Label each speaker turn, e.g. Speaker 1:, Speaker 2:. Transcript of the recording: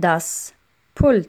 Speaker 1: das Pult.